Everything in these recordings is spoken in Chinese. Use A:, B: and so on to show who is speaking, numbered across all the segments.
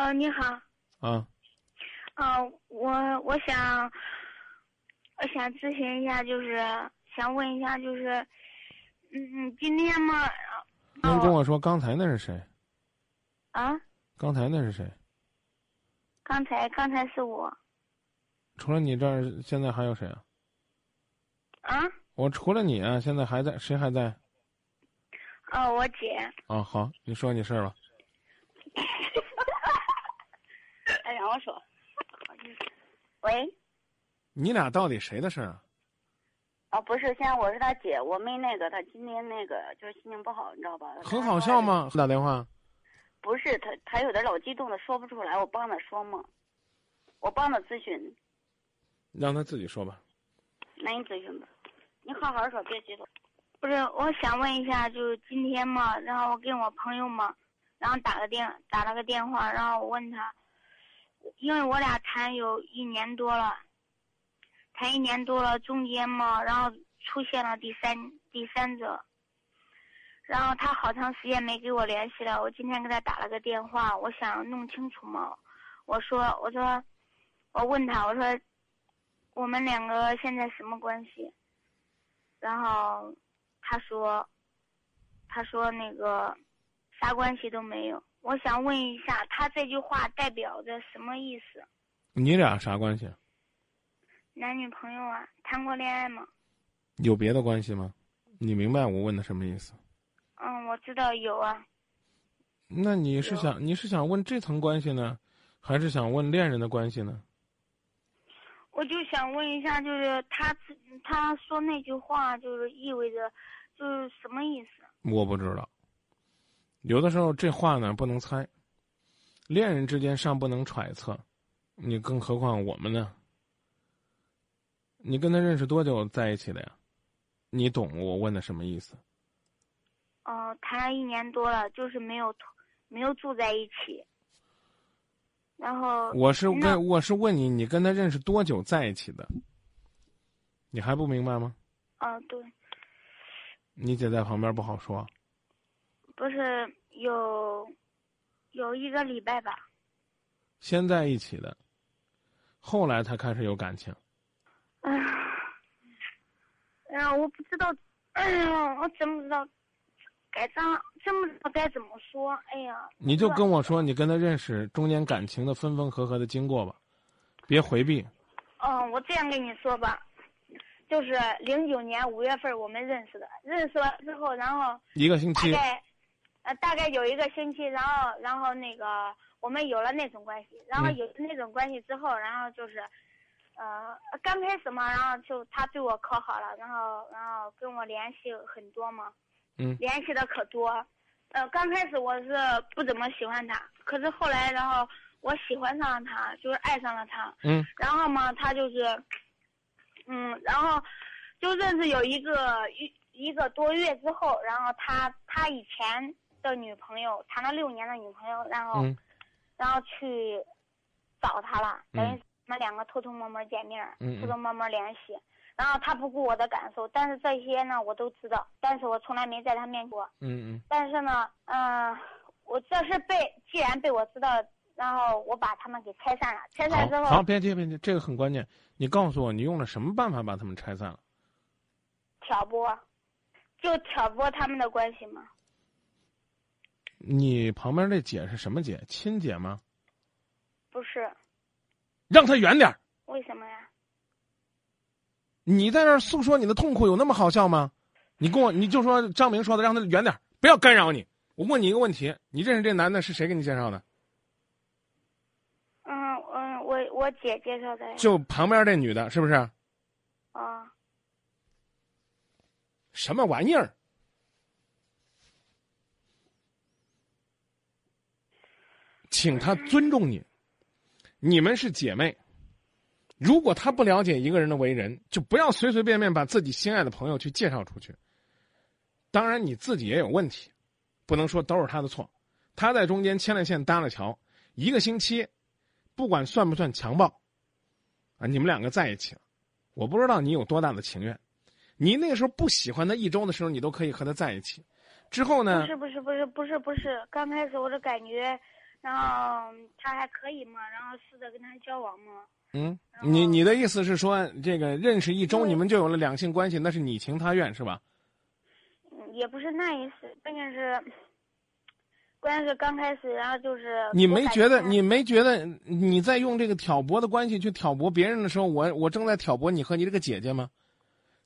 A: 呃，你好。
B: 啊。
A: 啊，我我想，我想咨询一下，就是想问一下，就是，嗯，今天嘛。
B: 您跟我说刚才那是谁？
A: 啊？
B: 刚才那是谁？
A: 刚才刚才是我。
B: 除了你这儿，现在还有谁啊？
A: 啊？
B: 我除了你啊，现在还在谁还在？
A: 哦，我姐。
B: 啊，好，你说你事儿吧。
A: 哎，让我说。喂。
B: 你俩到底谁的事儿啊？
A: 哦，不是，现在我是他姐，我没那个，他今天那个就是心情不好，你知道吧？
B: 很好笑吗？打电话。
A: 不是他，他有点老激动的说不出来，我帮他说嘛，我帮他咨询。
B: 让他自己说吧。
A: 那你咨询吧，你好好说，别激动。不是，我想问一下，就是今天嘛，然后我跟我朋友嘛，然后打个电打了个电话，然后我问他，因为我俩谈有一年多了，谈一年多了，中间嘛，然后出现了第三第三者，然后他好长时间没给我联系了，我今天给他打了个电话，我想弄清楚嘛，我说我说，我问他我说，我们两个现在什么关系？然后。他说：“他说那个啥关系都没有。我想问一下，他这句话代表着什么意思？
B: 你俩啥关系？
A: 男女朋友啊，谈过恋爱吗？
B: 有别的关系吗？你明白我问的什么意思？
A: 嗯，我知道有啊。
B: 那你是想你是想问这层关系呢，还是想问恋人的关系呢？
A: 我就想问一下，就是他他说那句话，就是意味着。”就是什么意思？
B: 我不知道。有的时候这话呢不能猜，恋人之间尚不能揣测，你更何况我们呢？你跟他认识多久在一起的呀？你懂我问的什么意思？
A: 哦，谈了一年多了，就是没有没有住在一起。然后
B: 我是问我是问你，你跟他认识多久在一起的？你还不明白吗？
A: 啊，对。
B: 你姐在旁边不好说。
A: 不是有有一个礼拜吧。
B: 先在一起的，后来才开始有感情。
A: 哎呀，哎呀，我不知道，哎呀，我真不知道该咋，真不知道该怎么说。哎呀，
B: 你就跟我说你跟他认识中间感情的分分合合的经过吧，别回避。
A: 嗯，我这样跟你说吧。就是零九年五月份我们认识的，认识完之后，然后
B: 一个星期，
A: 大概，呃，大概有一个星期，然后，然后那个我们有了那种关系，然后有了那种关系之后，然后就是，呃，刚开始嘛，然后就他对我可好了，然后，然后跟我联系很多嘛，
B: 嗯，
A: 联系的可多，呃，刚开始我是不怎么喜欢他，可是后来，然后我喜欢上了他，就是爱上了他，
B: 嗯，
A: 然后嘛，他就是。嗯，然后就认识有一个一一个多月之后，然后他他以前的女朋友谈了六年的女朋友，然后然后去找他了，等于我们两个偷偷摸摸见面，偷偷摸摸联系。然后他不顾我的感受，但是这些呢我都知道，但是我从来没在他面前过。
B: 嗯嗯。
A: 但是呢，嗯，我这是被既然被我知道。然后我把他们给拆散了，拆散之后
B: 好，别急别急，这个很关键。你告诉我，你用了什么办法把他们拆散了？
A: 挑拨，就挑拨他们的关系吗？
B: 你旁边那姐是什么姐？亲姐吗？
A: 不是。
B: 让他远点
A: 为什么呀？
B: 你在那儿诉说你的痛苦，有那么好笑吗？你跟我，你就说张明说的，让他远点不要干扰你。我问你一个问题：你认识这男的是谁给你介绍的？
A: 我我姐介绍的，
B: 就旁边这女的，是不是？
A: 啊。
B: 什么玩意儿？请他尊重你，你们是姐妹。如果他不了解一个人的为人，就不要随随便便把自己心爱的朋友去介绍出去。当然你自己也有问题，不能说都是他的错。他在中间牵了线搭了桥，一个星期。不管算不算强暴，啊，你们两个在一起了，我不知道你有多大的情愿。你那个时候不喜欢他一周的时候，你都可以和他在一起。之后呢？
A: 不是不是不是不是不是，刚开始我的感觉，然后他还可以嘛，然后试着跟他交往嘛。
B: 嗯，你你的意思是说，这个认识一周你们就有了两性关系，那是你情他愿是吧？
A: 嗯，也不是那意思，关键是，关键是刚开始，然后就是
B: 你没觉得你没觉得你在用这个挑拨的关系去挑拨别人的时候，我我正在挑拨你和你这个姐姐吗？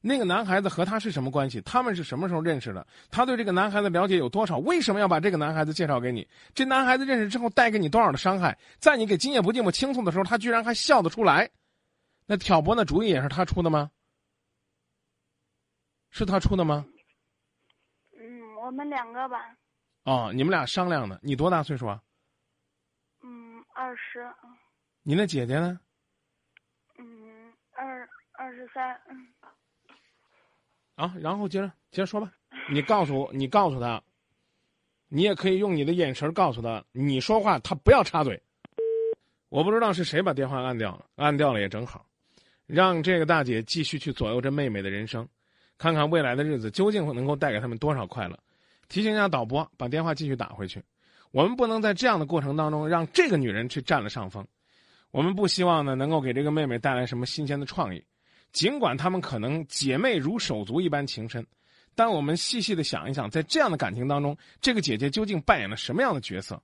B: 那个男孩子和他是什么关系？他们是什么时候认识的？他对这个男孩子了解有多少？为什么要把这个男孩子介绍给你？这男孩子认识之后带给你多少的伤害？在你给今夜不寂寞倾诉的时候，他居然还笑得出来，那挑拨那主意也是他出的吗？是他出的吗？
A: 嗯，我们两个吧，
B: 哦，你们俩商量的。你多大岁数啊？
A: 嗯，二十，
B: 你那姐姐呢？
A: 嗯，二二十三，嗯，
B: 啊，然后接着接着说吧。你告诉我，你告诉他，你也可以用你的眼神告诉他，你说话他不要插嘴。我不知道是谁把电话按掉了，按掉了也正好，让这个大姐继续去左右着妹妹的人生，看看未来的日子究竟能够带给他们多少快乐。提醒一下导播，把电话继续打回去。我们不能在这样的过程当中让这个女人去占了上风。我们不希望呢能够给这个妹妹带来什么新鲜的创意。尽管她们可能姐妹如手足一般情深，但我们细细的想一想，在这样的感情当中，这个姐姐究竟扮演了什么样的角色？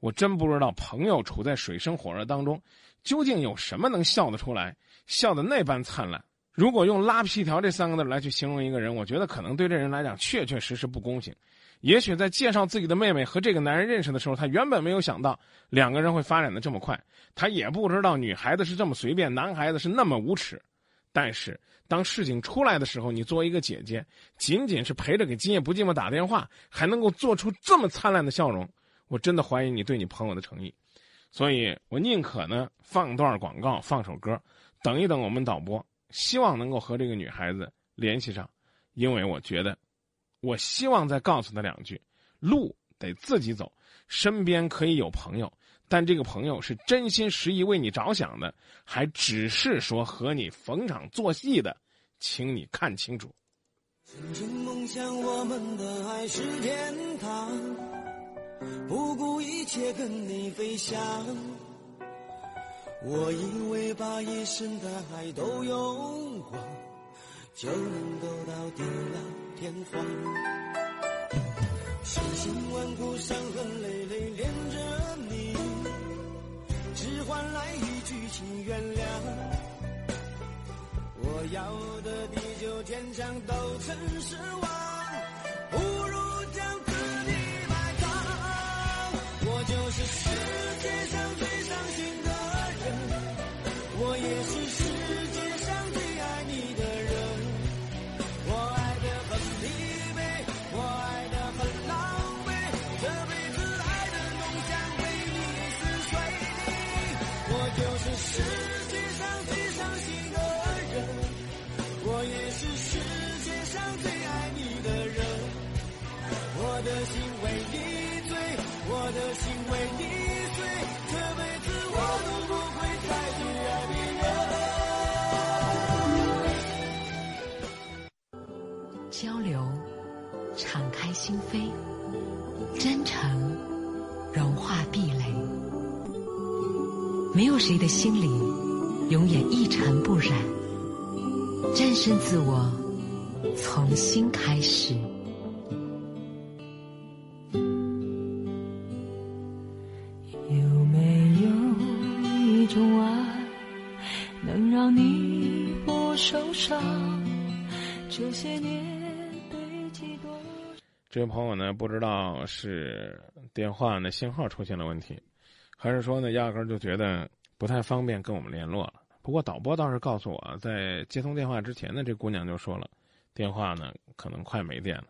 B: 我真不知道，朋友处在水深火热当中，究竟有什么能笑得出来，笑得那般灿烂？如果用“拉皮条”这三个字来去形容一个人，我觉得可能对这人来讲确确实实不公平。也许在介绍自己的妹妹和这个男人认识的时候，他原本没有想到两个人会发展的这么快，他也不知道女孩子是这么随便，男孩子是那么无耻。但是当事情出来的时候，你作为一个姐姐，仅仅是陪着给今夜不寂寞打电话，还能够做出这么灿烂的笑容，我真的怀疑你对你朋友的诚意。所以我宁可呢放段广告，放首歌，等一等我们导播，希望能够和这个女孩子联系上，因为我觉得，我希望再告诉她两句：路得自己走，身边可以有朋友。但这个朋友是真心实意为你着想的，还只是说和你逢场作戏的，请你看清楚。
C: 曾经梦想我们的爱是天堂，不顾一切跟你飞翔。我以为把一生的爱都用光，就能够到地老天荒。千辛万苦，伤痕累累连着，只换来一句请原谅。我要的地久天长都曾失望，为你碎，这辈子我都不会再去爱别人
D: 交流，敞开心扉，真诚融化壁垒。没有谁的心里永远一尘不染。战胜自我，从新开始。
E: 这些年堆积多。
B: 这位朋友呢，不知道是电话呢信号出现了问题，还是说呢压根儿就觉得不太方便跟我们联络了。不过导播倒是告诉我，在接通电话之前呢，这姑娘就说了，电话呢可能快没电了。